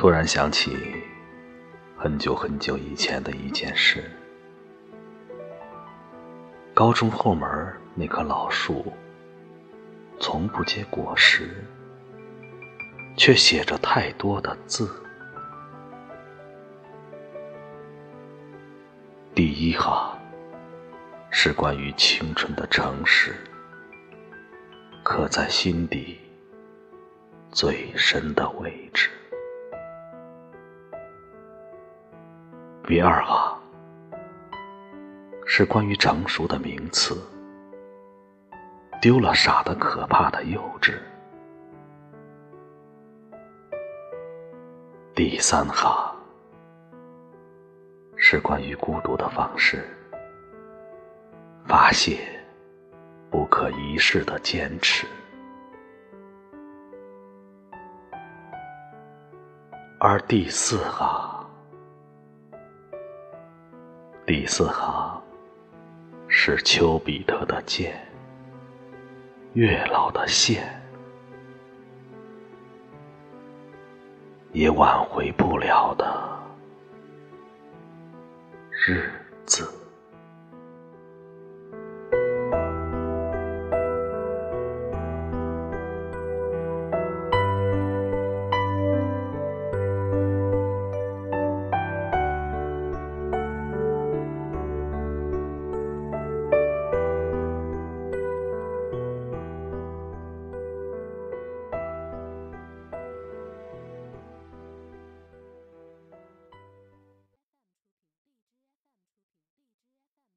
突然想起很久很久以前的一件事。高中后门那棵老树，从不结果实，却写着太多的字。第一行是关于青春的诚实，刻在心底最深的位置。第二哈是关于成熟的名词，丢了傻的可怕的幼稚。第三哈是关于孤独的方式，发泄不可一世的坚持。而第四哈。第四行是丘比特的箭，月老的线，也挽回不了的日子。